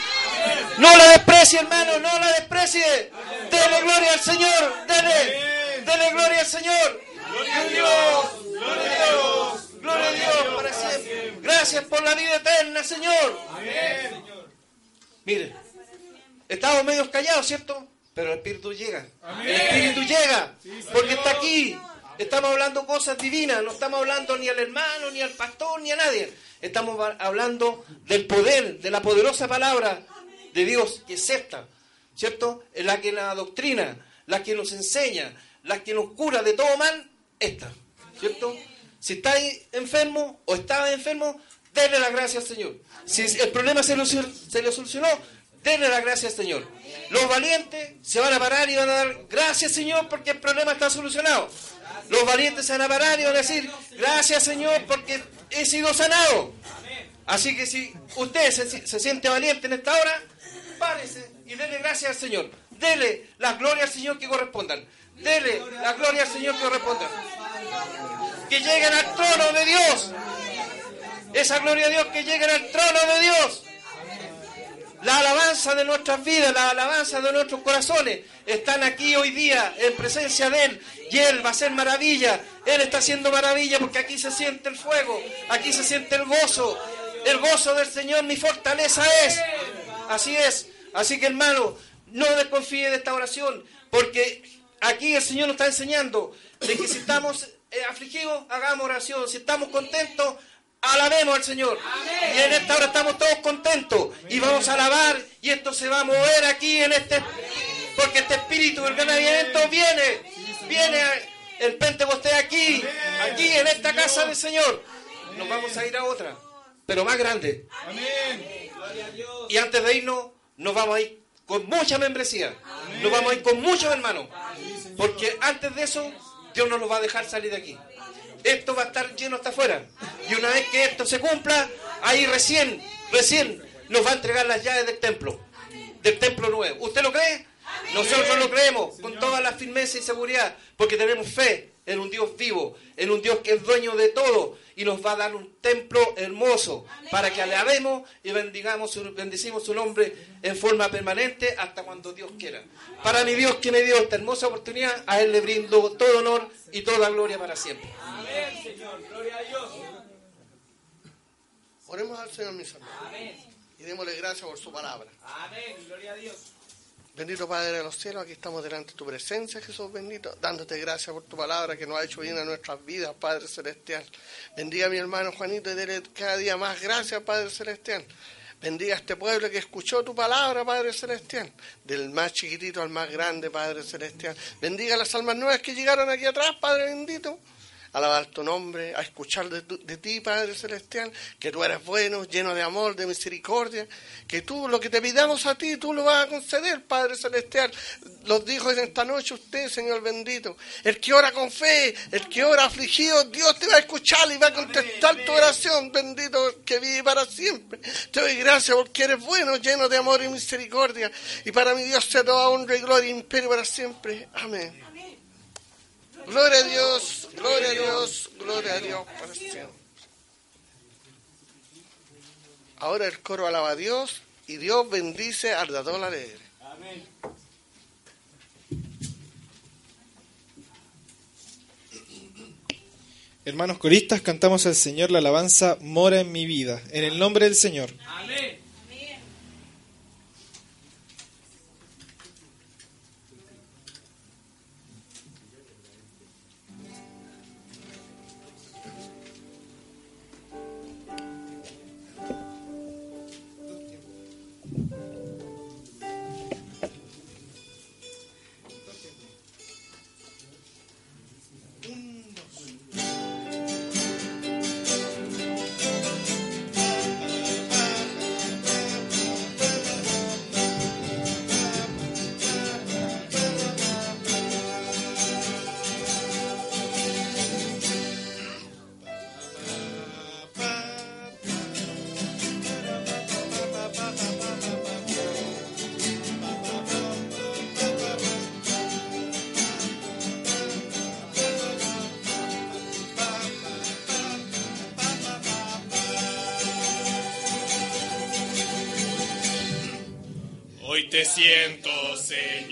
No la desprecie, hermano. No la desprecie. Dele gloria al Señor. Dele. Dele gloria al Señor. Gloria a Dios. Gloria a Dios. Gloria a Dios para siempre. Gracias por la vida eterna, Señor. Mire, estamos medio callados, ¿cierto? Pero el Espíritu llega. El Espíritu llega. Porque está aquí. Estamos hablando cosas divinas. No estamos hablando ni al hermano, ni al pastor, ni a nadie. Estamos hablando del poder, de la poderosa palabra de Dios que es esta. ¿Cierto? Es la que la doctrina, la que nos enseña, la que nos cura de todo mal, esta. ¿Cierto? Si está ahí enfermo o estaba enfermo, denle la gracia al Señor. Si el problema se, lo- se le solucionó, denle la gracia al Señor. Los valientes se van a parar y van a dar gracias Señor porque el problema está solucionado. Los valientes se van a y van a decir gracias Señor porque he sido sanado. Así que si usted se, se siente valiente en esta hora, párese y dele gracias al Señor. Dele las glorias al Señor que correspondan. Dele las glorias al Señor que correspondan. Que lleguen al trono de Dios. Esa gloria a Dios que lleguen al trono de Dios. La alabanza de nuestras vidas, la alabanza de nuestros corazones están aquí hoy día en presencia de Él. Y Él va a hacer maravilla. Él está haciendo maravilla porque aquí se siente el fuego, aquí se siente el gozo. El gozo del Señor mi fortaleza es. Así es. Así que hermano, no desconfíe de esta oración porque aquí el Señor nos está enseñando de que si estamos eh, afligidos, hagamos oración. Si estamos contentos, alabemos al Señor. Y en esta hora estamos todos contentos y vamos a alabar y esto se va a mover aquí en este porque este espíritu del gran avivamiento viene, viene el Pentecostés aquí, aquí en esta casa del Señor. Nos vamos a ir a otra, pero más grande. Y antes de irnos, nos vamos a ir con mucha membresía. Nos vamos a ir con muchos hermanos. Porque antes de eso, Dios no nos va a dejar salir de aquí. Esto va a estar lleno hasta afuera. Y una vez que esto se cumpla, ahí recién, recién nos va a entregar las llaves del templo. Del templo nuevo. ¿Usted lo cree? Nosotros lo creemos con toda la firmeza y seguridad. Porque tenemos fe en un Dios vivo, en un Dios que es dueño de todo y nos va a dar un templo hermoso para que alabemos y bendigamos bendecimos su nombre en forma permanente hasta cuando Dios quiera. Para mi Dios que me dio esta hermosa oportunidad, a Él le brindo todo honor y toda gloria para siempre. Amén, Señor. Gloria a Dios. Oremos al Señor, mis hermanos. Y démosle gracias por su palabra. Amén. Gloria a Dios. Bendito Padre de los cielos, aquí estamos delante de tu presencia, Jesús bendito, dándote gracias por tu palabra que nos ha hecho bien a nuestras vidas, Padre Celestial. Bendiga a mi hermano Juanito y dele cada día más gracias, Padre Celestial. Bendiga a este pueblo que escuchó tu palabra, Padre Celestial, del más chiquitito al más grande, Padre Celestial. Bendiga a las almas nuevas que llegaron aquí atrás, Padre bendito. Alabar tu nombre, a escuchar de, tu- de ti, Padre Celestial, que tú eres bueno, lleno de amor, de misericordia, que tú lo que te pidamos a ti, tú lo vas a conceder, Padre Celestial. Los dijo en esta noche usted, Señor bendito. El que ora con fe, el que ora afligido, Dios te va a escuchar y va a contestar tu oración, bendito que vive para siempre. Te doy gracias porque eres bueno, lleno de amor y misericordia. Y para mi Dios sea toda honra y gloria y imperio para siempre. Amén. Gloria a Dios, gloria a Dios, gloria a Dios para siempre. Ahora el coro alaba a Dios y Dios bendice al dador alegre. Hermanos coristas, cantamos al Señor la alabanza Mora en mi vida, en el nombre del Señor. Amén. Amén. Te siento, Señor.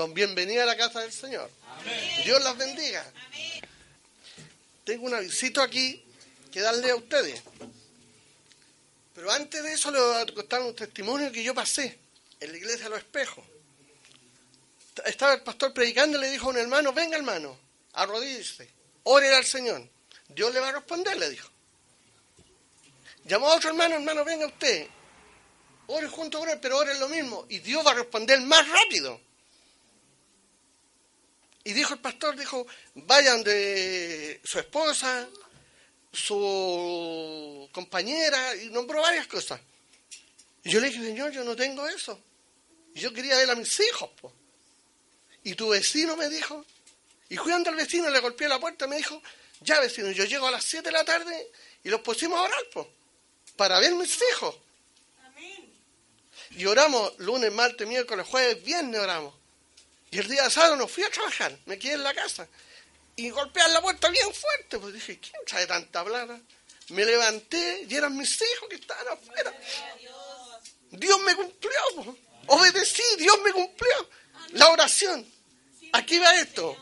Son bienvenidas a la casa del Señor. Dios las bendiga. Tengo una visita aquí que darle a ustedes. Pero antes de eso les voy a contar un testimonio que yo pasé en la iglesia de los espejos. Estaba el pastor predicando y le dijo a un hermano, venga hermano, arrodíllese, ore al Señor. Dios le va a responder, le dijo. Llamó a otro hermano, hermano, venga usted. Ore junto con él, pero ore lo mismo. Y Dios va a responder más rápido. Y dijo el pastor, dijo, vayan de su esposa, su compañera, y nombró varias cosas. Y yo le dije, Señor, yo no tengo eso. Y yo quería ver a mis hijos, po. Y tu vecino me dijo, y cuando al vecino le golpeé la puerta, me dijo, ya vecino, yo llego a las 7 de la tarde y los pusimos a orar, po, para ver mis hijos. Y oramos lunes, martes, miércoles, jueves, viernes oramos. Y el día sábado no fui a trabajar, me quedé en la casa. Y golpear la puerta bien fuerte, pues dije, ¿quién trae tanta plata? Me levanté y eran mis hijos que estaban afuera. Dios me cumplió, po. obedecí, Dios me cumplió. La oración. Aquí va esto.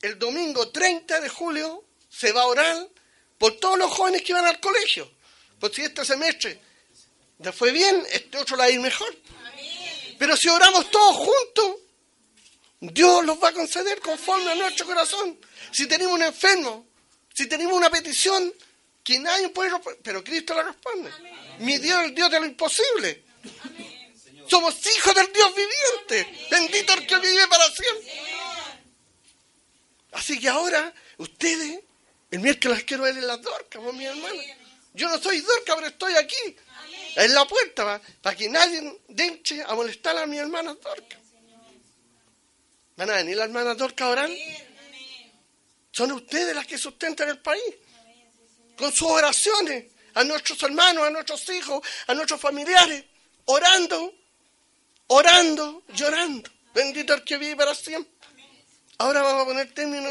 El domingo 30 de julio se va a orar por todos los jóvenes que van al colegio. Pues si este semestre le fue bien, este otro la va a ir mejor. Pero si oramos todos juntos, Dios los va a conceder conforme a nuestro corazón. Si tenemos un enfermo, si tenemos una petición, que nadie puede responder, pero Cristo la responde. Mi Dios es el Dios de lo imposible. Somos hijos del Dios viviente. Bendito el que vive para siempre. Así que ahora, ustedes, el miércoles quiero ver en las dorcas, mi hermano. Yo no soy dorca, pero estoy aquí. En la puerta, para que nadie denche a molestar a mis hermanas dorcas. ¿Van a venir las hermanas dorcas a orar? Son ustedes las que sustentan el país. Con sus oraciones, a nuestros hermanos, a nuestros hijos, a nuestros familiares, orando, orando, llorando. Bendito el que vive para siempre. Ahora vamos a poner término.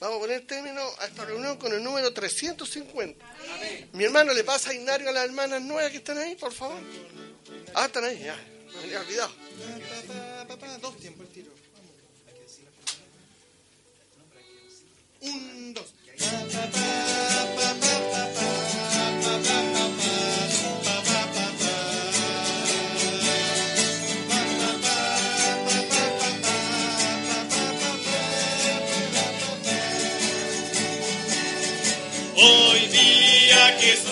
Vamos a poner término a esta reunión con el número 350. Mi hermano le pasa a Ignario a las hermanas nuevas que están ahí, por favor. Ah, están ahí, ya. Me había olvidado. Dos tiempos el tiro. Un, dos. Día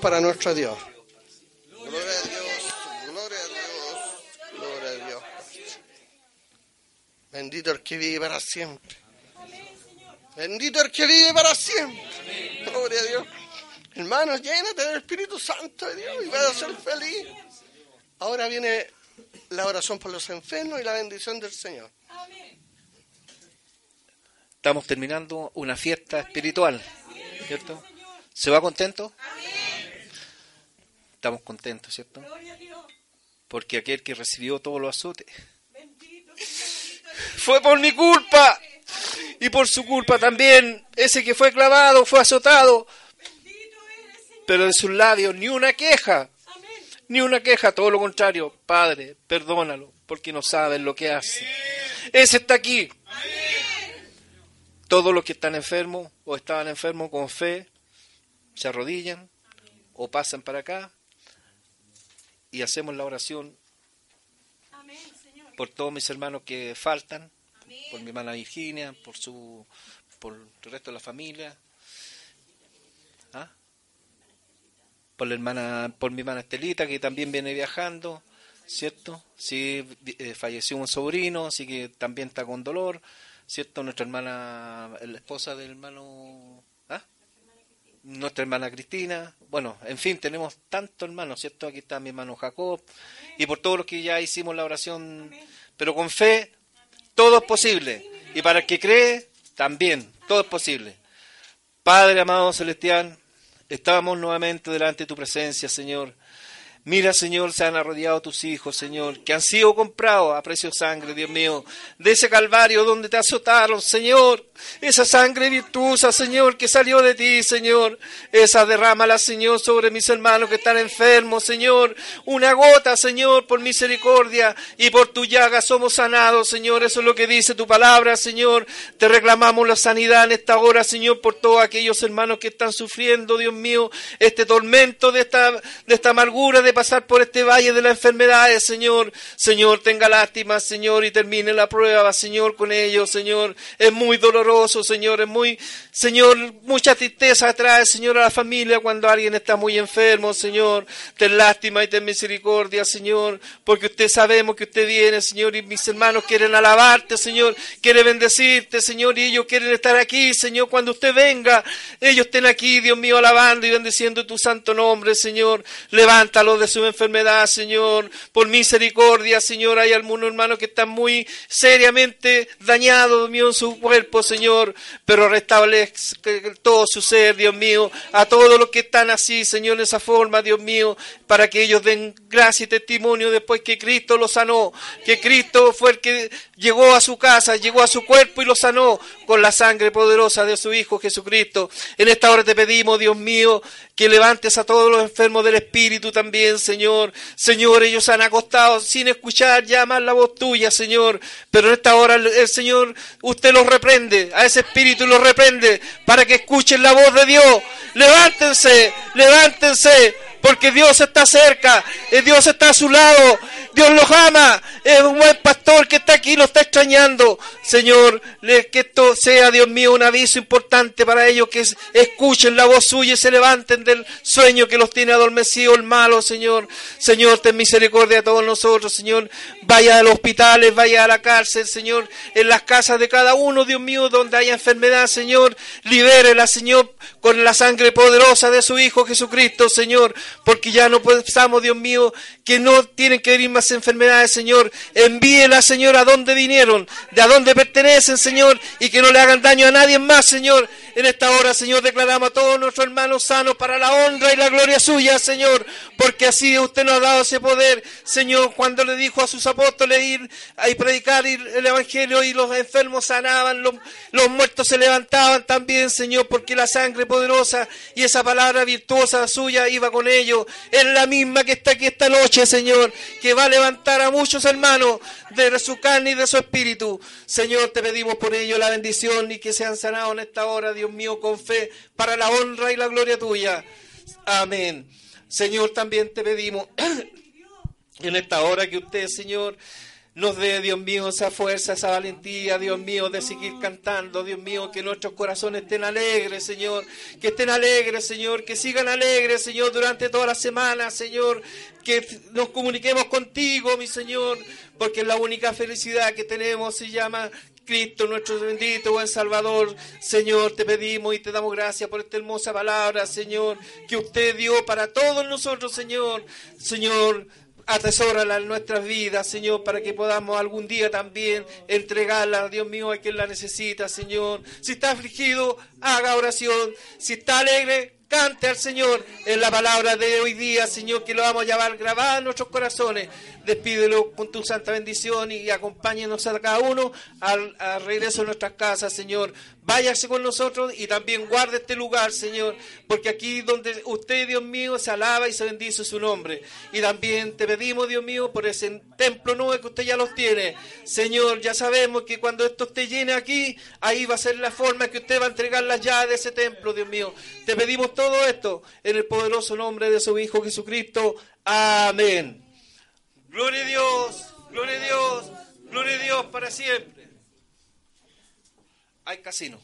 para nuestro Dios. Gloria a Dios, gloria a Dios, gloria a Dios. Bendito el que vive para siempre. Bendito el que vive para siempre. Gloria a Dios. Hermanos, llénate del Espíritu Santo de Dios y vas a ser feliz. Ahora viene la oración por los enfermos y la bendición del Señor. Estamos terminando una fiesta espiritual, ¿cierto? ¿Se va contento? Estamos contentos, ¿cierto? Porque aquel que recibió todos los azotes fue por mi culpa y por su culpa también. Ese que fue clavado fue azotado, pero de sus labios ni una queja, ni una queja, todo lo contrario. Padre, perdónalo, porque no saben lo que hace. Ese está aquí. Todos los que están enfermos o estaban enfermos con fe se arrodillan o pasan para acá y hacemos la oración por todos mis hermanos que faltan, por mi hermana Virginia, por su por el resto de la familia. ¿Ah? Por la hermana, por mi hermana Estelita que también viene viajando, ¿cierto? Sí, eh, falleció un sobrino, así que también está con dolor, ¿cierto? Nuestra hermana, la esposa del hermano. Nuestra hermana Cristina, bueno, en fin, tenemos tantos hermanos, ¿cierto? Aquí está mi hermano Jacob, y por todos los que ya hicimos la oración, pero con fe, todo es posible. Y para el que cree, también, todo es posible. Padre amado celestial, estamos nuevamente delante de tu presencia, Señor. Mira, Señor, se han arrodillado tus hijos, Señor, que han sido comprados a precio sangre, Dios mío, de ese calvario donde te azotaron, Señor. Esa sangre virtuosa, Señor, que salió de ti, Señor. Esa derrámala, Señor, sobre mis hermanos que están enfermos, Señor. Una gota, Señor, por misericordia y por tu llaga somos sanados, Señor. Eso es lo que dice tu palabra, Señor. Te reclamamos la sanidad en esta hora, Señor, por todos aquellos hermanos que están sufriendo, Dios mío, este tormento de esta, de esta amargura de pasar por este valle de las enfermedades, Señor. Señor, tenga lástima, Señor, y termine la prueba, Señor, con ellos, Señor. Es muy doloroso, Señor, es muy, Señor, mucha tristeza trae, Señor, a la familia cuando alguien está muy enfermo, Señor. Ten lástima y ten misericordia, Señor, porque usted sabemos que usted viene, Señor, y mis hermanos quieren alabarte, Señor, quieren bendecirte, Señor, y ellos quieren estar aquí, Señor, cuando usted venga, ellos estén aquí, Dios mío, alabando y bendiciendo tu santo nombre, Señor. Levántalo de su enfermedad, Señor, por misericordia, Señor. Hay algunos hermanos que están muy seriamente dañados, mío, en su cuerpo, Señor, pero restablece todo su ser, Dios mío, a todos los que están así, Señor, en esa forma, Dios mío, para que ellos den gracia y testimonio después que Cristo los sanó, que Cristo fue el que llegó a su casa, llegó a su cuerpo y lo sanó con la sangre poderosa de su Hijo Jesucristo. En esta hora te pedimos, Dios mío, que levantes a todos los enfermos del Espíritu también, Señor. Señor, ellos han acostado sin escuchar ya más la voz tuya, Señor. Pero en esta hora el, Señor, usted los reprende, a ese Espíritu los reprende para que escuchen la voz de Dios. Levántense, levántense, porque Dios está cerca, eh, Dios está a su lado, Dios los ama, es un buen pastor que está aquí, lo está extrañando. Señor, que esto sea, Dios mío, un aviso importante para ellos, que es- escuchen la voz suya y se levanten del sueño que los tiene adormecido el malo, Señor. Señor, ten misericordia a todos nosotros, Señor. Vaya a los hospitales, vaya a la cárcel, Señor, en las casas de cada uno, Dios mío, donde haya enfermedad, Señor. Libérela, Señor, con la sangre poderosa de su Hijo Jesucristo, Señor, porque ya no pensamos, Dios mío, que no tienen que venir más enfermedades, Señor. Envíela, Señor, a donde vinieron, de a donde pertenecen, Señor, y que no le hagan daño a nadie más, Señor. En esta hora, Señor, declaramos a todos nuestros hermanos sanos para la honra y la gloria suya, Señor, porque así usted nos ha dado ese poder, Señor, cuando le dijo a sus apóstoles ir a y predicar el Evangelio y los enfermos sanaban, los, los muertos se levantaban también, Señor, porque la sangre poderosa y esa palabra virtuosa suya iba con ellos. Es la misma que está aquí esta noche, Señor, que va a levantar a muchos hermanos de su carne y de su espíritu. Señor, te pedimos por ello la bendición y que sean sanados en esta hora, Dios mío, con fe, para la honra y la gloria tuya. Amén. Señor, también te pedimos en esta hora que usted, Señor, nos dé, Dios mío, esa fuerza, esa valentía, Dios mío, de seguir cantando, Dios mío, que nuestros corazones estén alegres, Señor, que estén alegres, Señor, que sigan alegres, Señor, durante toda la semana, Señor, que nos comuniquemos contigo, mi Señor, porque la única felicidad que tenemos. Se llama Cristo, nuestro bendito buen Salvador. Señor, te pedimos y te damos gracias por esta hermosa palabra, Señor, que usted dio para todos nosotros, Señor. Señor, atesórala en nuestras vidas, Señor, para que podamos algún día también entregarla, Dios mío, a quien la necesita, Señor. Si está afligido, haga oración. Si está alegre, cante al Señor en la palabra de hoy día, Señor, que lo vamos a llevar grabada en nuestros corazones. Despídelo con tu santa bendición y acompáñenos a cada uno al, regreso a nuestras casas, Señor. Váyase con nosotros y también guarde este lugar, Señor, porque aquí donde usted, Dios mío, se alaba y se bendice su nombre. Y también te pedimos, Dios mío, por ese templo nuevo que usted ya los tiene. Señor, ya sabemos que cuando esto esté lleno aquí, ahí va a ser la forma que usted va a entregar las llaves de ese templo, Dios mío. Te pedimos todo esto en el poderoso nombre de su Hijo Jesucristo. Amén. Gloria a Dios, gloria a Dios, gloria a Dios para siempre. Hay casino.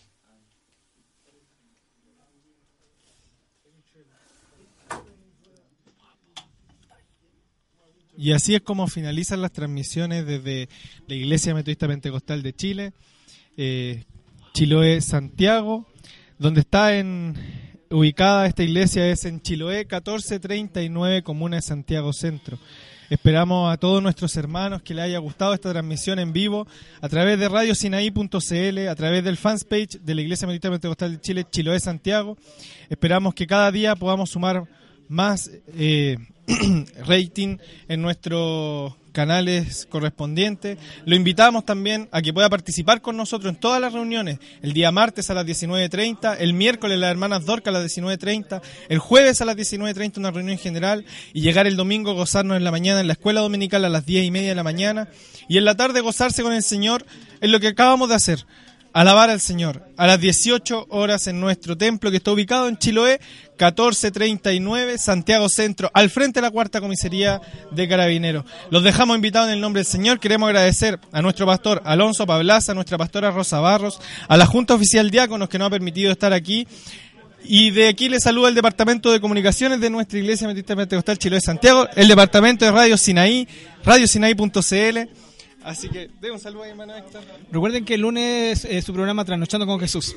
Y así es como finalizan las transmisiones desde la Iglesia Metodista Pentecostal de Chile, eh, Chiloé, Santiago, donde está en, ubicada esta iglesia es en Chiloé 1439, Comuna de Santiago Centro. Esperamos a todos nuestros hermanos que les haya gustado esta transmisión en vivo a través de radiosinaí.cl, a través del fanpage de la Iglesia Metodista Pentecostal de Chile, Chiloé, Santiago. Esperamos que cada día podamos sumar más eh, rating en nuestros canales correspondientes. Lo invitamos también a que pueda participar con nosotros en todas las reuniones. El día martes a las 19.30, el miércoles las hermanas Dorca a las 19.30, el jueves a las 19.30 una reunión general y llegar el domingo gozarnos en la mañana en la escuela dominical a las 10 y media de la mañana y en la tarde gozarse con el Señor en lo que acabamos de hacer. Alabar al Señor a las 18 horas en nuestro templo que está ubicado en Chiloé, 1439, Santiago Centro, al frente de la cuarta comisaría de Carabineros. Los dejamos invitados en el nombre del Señor. Queremos agradecer a nuestro pastor Alonso Pablaza, a nuestra pastora Rosa Barros, a la Junta Oficial Diáconos que nos ha permitido estar aquí. Y de aquí le saluda el Departamento de Comunicaciones de nuestra Iglesia Metodista Pentecostal Chiloé Santiago, el Departamento de Radio Sinaí, radiosinaí.cl. Así que, de un saludo ahí, hermano Héctor. Recuerden que el lunes es su programa Trasnochando con Jesús.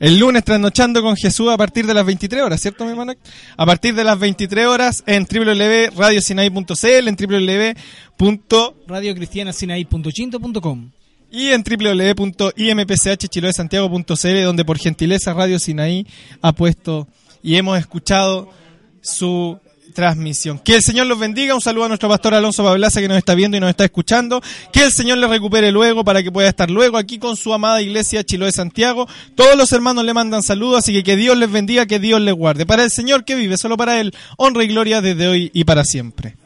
El lunes trasnochando con Jesús a partir de las 23 horas, ¿cierto, mi hermano? A partir de las 23 horas en www.radiosinai.cl, en www. radiocristianasinai.chinto.com y en www.impchchiloesantiago.cl donde por gentileza Radio Sinaí ha puesto y hemos escuchado su transmisión. Que el Señor los bendiga. Un saludo a nuestro pastor Alonso Pablaza que nos está viendo y nos está escuchando. Que el Señor le recupere luego para que pueda estar luego aquí con su amada iglesia Chiloé Santiago. Todos los hermanos le mandan saludos, así que que Dios les bendiga, que Dios les guarde. Para el Señor que vive, solo para Él, honra y gloria desde hoy y para siempre.